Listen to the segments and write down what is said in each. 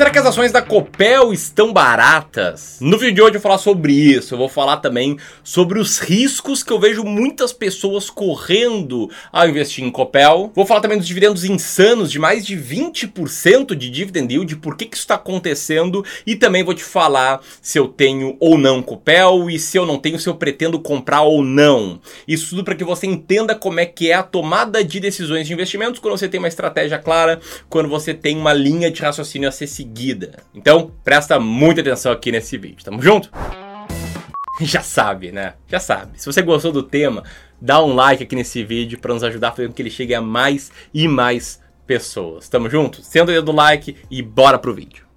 será que as ações da Copel estão baratas? No vídeo de hoje eu vou falar sobre isso. Eu vou falar também sobre os riscos que eu vejo muitas pessoas correndo ao investir em Copel. Vou falar também dos dividendos insanos de mais de 20% de dividend yield, por que, que isso está acontecendo e também vou te falar se eu tenho ou não Copel e se eu não tenho, se eu pretendo comprar ou não. Isso tudo para que você entenda como é que é a tomada de decisões de investimentos quando você tem uma estratégia clara, quando você tem uma linha de raciocínio a ser seguida. Então, presta muita atenção aqui nesse vídeo. Tamo junto? Já sabe, né? Já sabe. Se você gostou do tema, dá um like aqui nesse vídeo para nos ajudar a fazer com que ele chegue a mais e mais pessoas. Tamo junto? Senta o dedo do like e bora pro vídeo.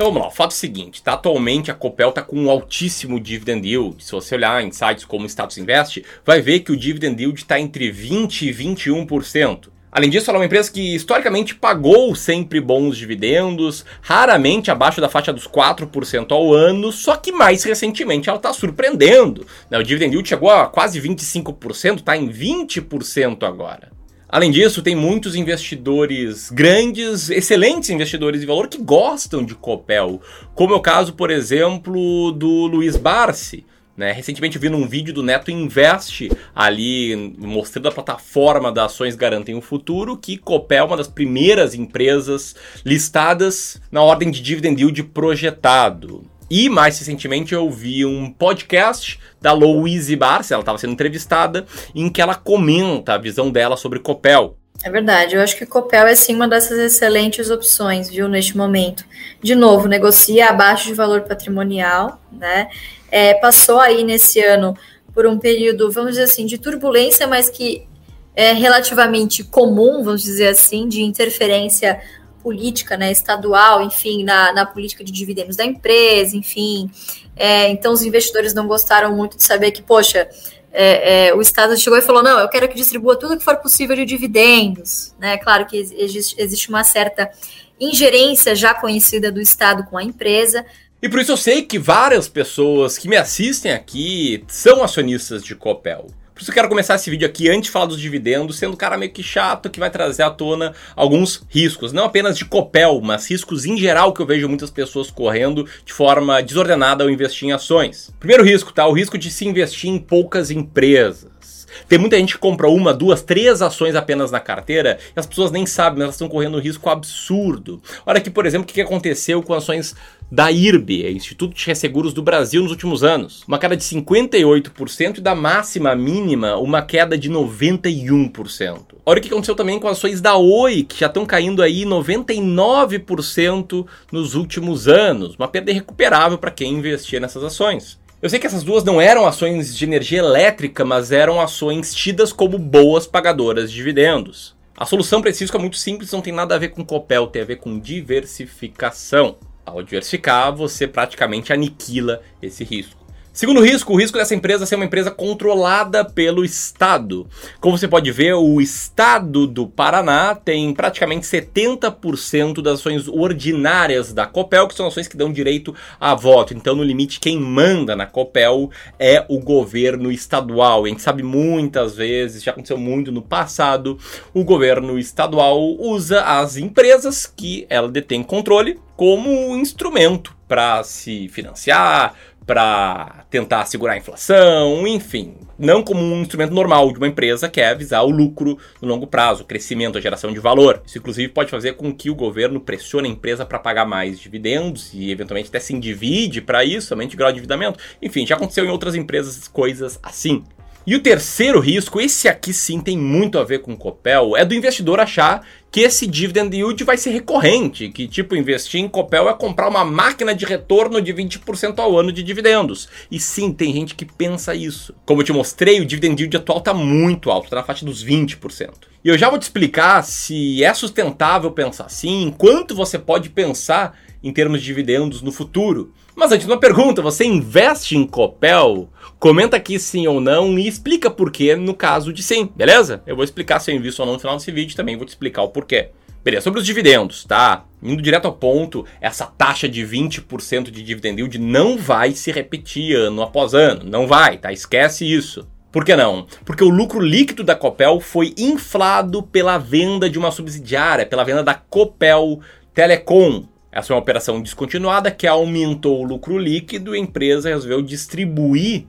Então vamos lá, o fato é o seguinte, tá? Atualmente a Copel está com um altíssimo dividend yield. Se você olhar em sites como Status Invest, vai ver que o dividend yield está entre 20% e 21%. Além disso, ela é uma empresa que historicamente pagou sempre bons dividendos, raramente abaixo da faixa dos 4% ao ano, só que mais recentemente ela está surpreendendo. Né? O dividend yield chegou a quase 25%, está em 20% agora. Além disso, tem muitos investidores grandes, excelentes investidores de valor que gostam de Copel, como é o caso, por exemplo, do Luiz Barsi. Né? Recentemente vi num vídeo do Neto Invest ali mostrando a plataforma das ações Garantem o Futuro que Copel é uma das primeiras empresas listadas na ordem de dividend yield projetado. E mais recentemente eu vi um podcast da Louise Barça, ela estava sendo entrevistada, em que ela comenta a visão dela sobre Copel. É verdade, eu acho que Copel é sim uma dessas excelentes opções, viu, neste momento. De novo, negocia abaixo de valor patrimonial, né? É, passou aí nesse ano por um período, vamos dizer assim, de turbulência, mas que é relativamente comum, vamos dizer assim, de interferência política né, estadual, enfim, na, na política de dividendos da empresa, enfim. É, então, os investidores não gostaram muito de saber que, poxa, é, é, o Estado chegou e falou: não, eu quero que distribua tudo que for possível de dividendos. Né? Claro que existe, existe uma certa ingerência já conhecida do Estado com a empresa. E por isso eu sei que várias pessoas que me assistem aqui são acionistas de Copel. Por isso eu quero começar esse vídeo aqui antes de falar dos dividendos, sendo um cara meio que chato que vai trazer à tona alguns riscos, não apenas de Copel, mas riscos em geral que eu vejo muitas pessoas correndo de forma desordenada ao investir em ações. Primeiro risco, tá? O risco de se investir em poucas empresas. Tem muita gente que compra uma, duas, três ações apenas na carteira e as pessoas nem sabem, elas estão correndo um risco absurdo. Olha aqui, por exemplo, o que aconteceu com ações da IRB, Instituto de Resseguros do Brasil, nos últimos anos. Uma queda de 58% e da máxima mínima, uma queda de 91%. Olha o que aconteceu também com ações da Oi, que já estão caindo aí 99% nos últimos anos. Uma perda irrecuperável para quem investia nessas ações. Eu sei que essas duas não eram ações de energia elétrica, mas eram ações tidas como boas pagadoras de dividendos. A solução para é muito simples, não tem nada a ver com Copel, tem a ver com diversificação. Ao diversificar, você praticamente aniquila esse risco. Segundo risco, o risco dessa empresa ser uma empresa controlada pelo Estado. Como você pode ver, o Estado do Paraná tem praticamente 70% das ações ordinárias da Copel, que são ações que dão direito a voto. Então, no limite, quem manda na Copel é o governo estadual. A gente sabe muitas vezes, já aconteceu muito no passado, o governo estadual usa as empresas que ela detém controle como instrumento para se financiar, para tentar segurar a inflação, enfim, não como um instrumento normal de uma empresa que é visar o lucro no longo prazo, o crescimento, a geração de valor. Isso inclusive pode fazer com que o governo pressione a empresa para pagar mais dividendos e eventualmente até se endivide para isso, somente grau de endividamento. Enfim, já aconteceu em outras empresas coisas assim. E o terceiro risco, esse aqui sim tem muito a ver com o Copel, é do investidor achar que esse dividend yield vai ser recorrente, que tipo investir em Copel é comprar uma máquina de retorno de 20% ao ano de dividendos. E sim, tem gente que pensa isso. Como eu te mostrei, o dividend yield atual está muito alto, está na faixa dos 20%. E eu já vou te explicar se é sustentável pensar assim, quanto você pode pensar em termos de dividendos no futuro. Mas antes, uma pergunta: você investe em Copel? Comenta aqui sim ou não e explica por quê no caso de sim, beleza? Eu vou explicar se eu invisto ou não no final desse vídeo também vou te explicar o porquê. Beleza, sobre os dividendos, tá? Indo direto ao ponto, essa taxa de 20% de dividend yield não vai se repetir ano após ano. Não vai, tá? Esquece isso. Por que não? Porque o lucro líquido da Copel foi inflado pela venda de uma subsidiária, pela venda da Copel Telecom. Essa é uma operação descontinuada que aumentou o lucro líquido e a empresa resolveu distribuir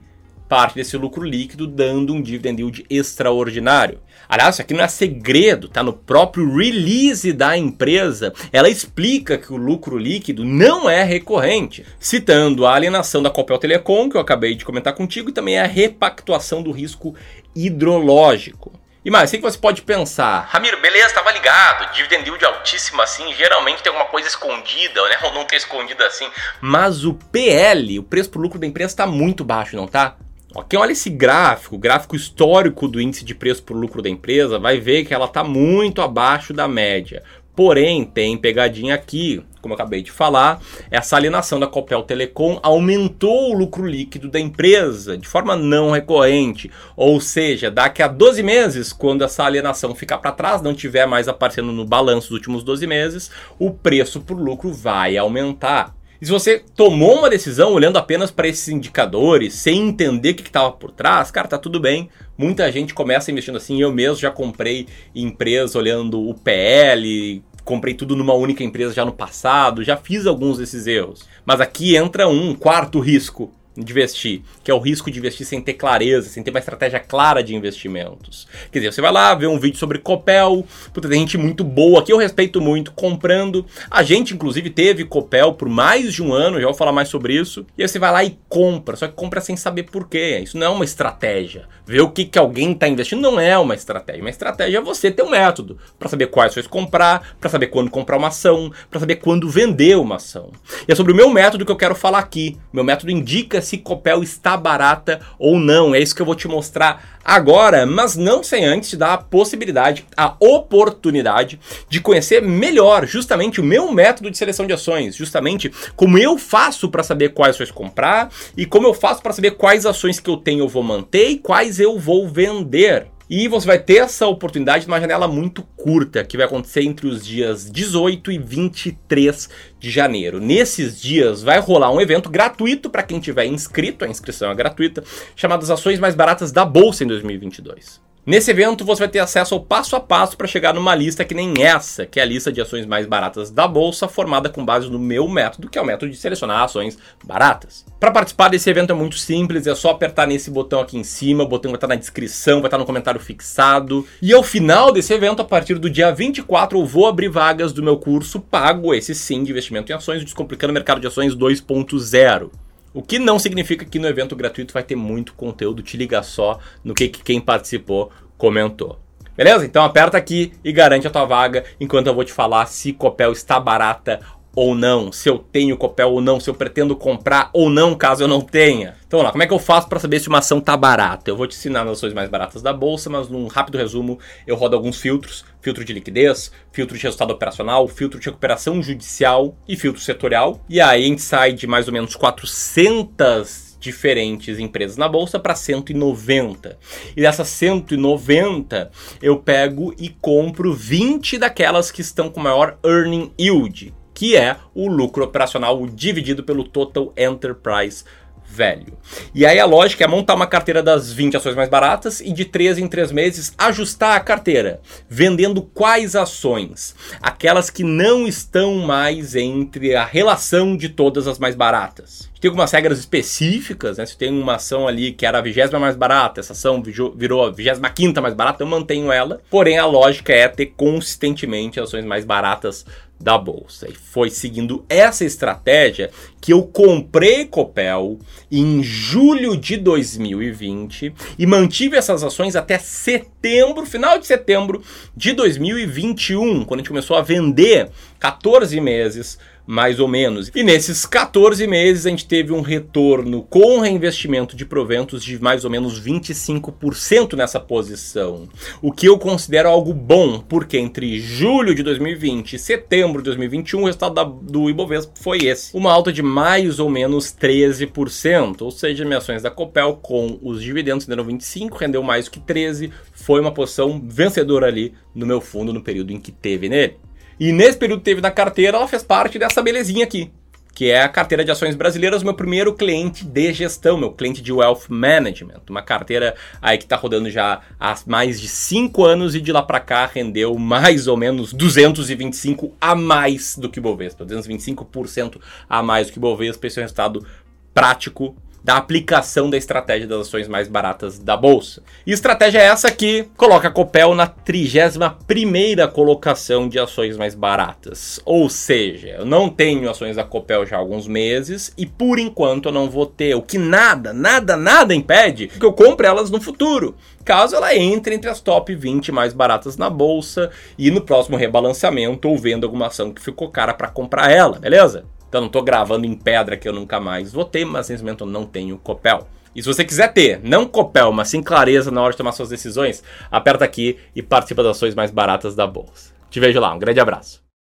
parte desse lucro líquido, dando um dividend yield extraordinário. Aliás, isso aqui não é segredo, tá no próprio release da empresa. Ela explica que o lucro líquido não é recorrente, citando a alienação da Copel Telecom, que eu acabei de comentar contigo, e também a repactuação do risco hidrológico. E mais, sei que você pode pensar, Ramiro, beleza, tava ligado, dividend yield altíssimo assim, geralmente tem alguma coisa escondida, né? Ou não tem escondida assim. Mas o PL, o preço por lucro da empresa, está muito baixo, não tá? Quem olha esse gráfico, o gráfico histórico do índice de preço por lucro da empresa, vai ver que ela está muito abaixo da média. Porém, tem pegadinha aqui, como eu acabei de falar, essa alienação da Copel Telecom aumentou o lucro líquido da empresa de forma não recorrente. Ou seja, daqui a 12 meses, quando essa alienação ficar para trás, não tiver mais aparecendo no balanço dos últimos 12 meses, o preço por lucro vai aumentar. E se você tomou uma decisão olhando apenas para esses indicadores, sem entender o que estava por trás, cara, tá tudo bem. Muita gente começa investindo assim. Eu mesmo já comprei empresa olhando o PL, comprei tudo numa única empresa já no passado, já fiz alguns desses erros. Mas aqui entra um quarto risco de investir, que é o risco de investir sem ter clareza, sem ter uma estratégia clara de investimentos. Quer dizer, você vai lá ver um vídeo sobre Copel, puta, tem gente muito boa que eu respeito muito comprando. A gente, inclusive, teve Copel por mais de um ano, já vou falar mais sobre isso. E aí você vai lá e compra, só que compra sem saber por quê. Isso não é uma estratégia. Ver o que, que alguém está investindo não é uma estratégia. Uma estratégia é você ter um método para saber quais ações comprar, para saber quando comprar uma ação, para saber quando vender uma ação. E é sobre o meu método que eu quero falar aqui. Meu método indica se Copel está barata ou não. É isso que eu vou te mostrar agora, mas não sem antes te dar a possibilidade, a oportunidade de conhecer melhor justamente o meu método de seleção de ações, justamente como eu faço para saber quais ações comprar e como eu faço para saber quais ações que eu tenho eu vou manter e quais eu vou vender. E você vai ter essa oportunidade numa janela muito curta, que vai acontecer entre os dias 18 e 23 de janeiro. Nesses dias vai rolar um evento gratuito para quem tiver inscrito, a inscrição é gratuita, chamado as Ações Mais Baratas da Bolsa em 2022. Nesse evento você vai ter acesso ao passo a passo para chegar numa lista que nem essa, que é a lista de ações mais baratas da bolsa, formada com base no meu método, que é o método de selecionar ações baratas. Para participar desse evento é muito simples, é só apertar nesse botão aqui em cima, o botão vai estar na descrição, vai estar no comentário fixado. E ao final desse evento, a partir do dia 24, eu vou abrir vagas do meu curso pago, esse sim, de investimento em ações, Descomplicando o Mercado de Ações 2.0. O que não significa que no evento gratuito vai ter muito conteúdo, te liga só no que, que quem participou comentou. Beleza? Então aperta aqui e garante a tua vaga enquanto eu vou te falar se Copel está barata ou não, se eu tenho Copel ou não, se eu pretendo comprar ou não, caso eu não tenha. Então vamos lá, como é que eu faço para saber se uma ação tá barata? Eu vou te ensinar as ações mais baratas da bolsa, mas num rápido resumo, eu rodo alguns filtros, filtro de liquidez, filtro de resultado operacional, filtro de recuperação judicial e filtro setorial. E aí a gente sai de mais ou menos 400 diferentes empresas na bolsa para 190. E dessas 190, eu pego e compro 20 daquelas que estão com maior earning yield que é o lucro operacional dividido pelo Total Enterprise Value. E aí a lógica é montar uma carteira das 20 ações mais baratas e de 3 em 3 meses ajustar a carteira, vendendo quais ações? Aquelas que não estão mais entre a relação de todas as mais baratas tem algumas regras específicas, né? Se tem uma ação ali que era a vigésima mais barata, essa ação virou a vigésima quinta mais barata, eu mantenho ela. Porém, a lógica é ter consistentemente ações mais baratas da bolsa. E foi seguindo essa estratégia que eu comprei Copel em julho de 2020 e mantive essas ações até setembro, final de setembro de 2021, quando a gente começou a vender 14 meses mais ou menos. E nesses 14 meses a gente teve um retorno com reinvestimento de proventos de mais ou menos 25% nessa posição. O que eu considero algo bom, porque entre julho de 2020 e setembro de 2021 o resultado da, do Ibovespa foi esse. Uma alta de mais ou menos 13%, ou seja, minhas ações da Copel com os dividendos deram 25, rendeu mais que 13, foi uma posição vencedora ali no meu fundo no período em que teve nele. E nesse período teve na carteira, ela fez parte dessa belezinha aqui. que é a carteira de ações brasileiras, meu primeiro cliente de gestão, meu cliente de wealth management, uma carteira aí que está rodando já há mais de 5 anos e de lá para cá rendeu mais ou menos 225 a mais do que o Bovespa, 225% a mais do que o Bovespa, esse é um resultado prático da aplicação da estratégia das ações mais baratas da bolsa. E estratégia é essa que coloca a Copel na 31ª colocação de ações mais baratas. Ou seja, eu não tenho ações da Copel já há alguns meses e por enquanto eu não vou ter, o que nada, nada, nada impede que eu compre elas no futuro. Caso ela entre entre as top 20 mais baratas na bolsa e no próximo rebalanceamento ou vendo alguma ação que ficou cara para comprar ela, beleza? Então não estou gravando em pedra que eu nunca mais vou ter, mas nesse momento eu não tenho Copel. E se você quiser ter, não Copel, mas sim clareza na hora de tomar suas decisões, aperta aqui e participa das ações mais baratas da bolsa. Te vejo lá, um grande abraço.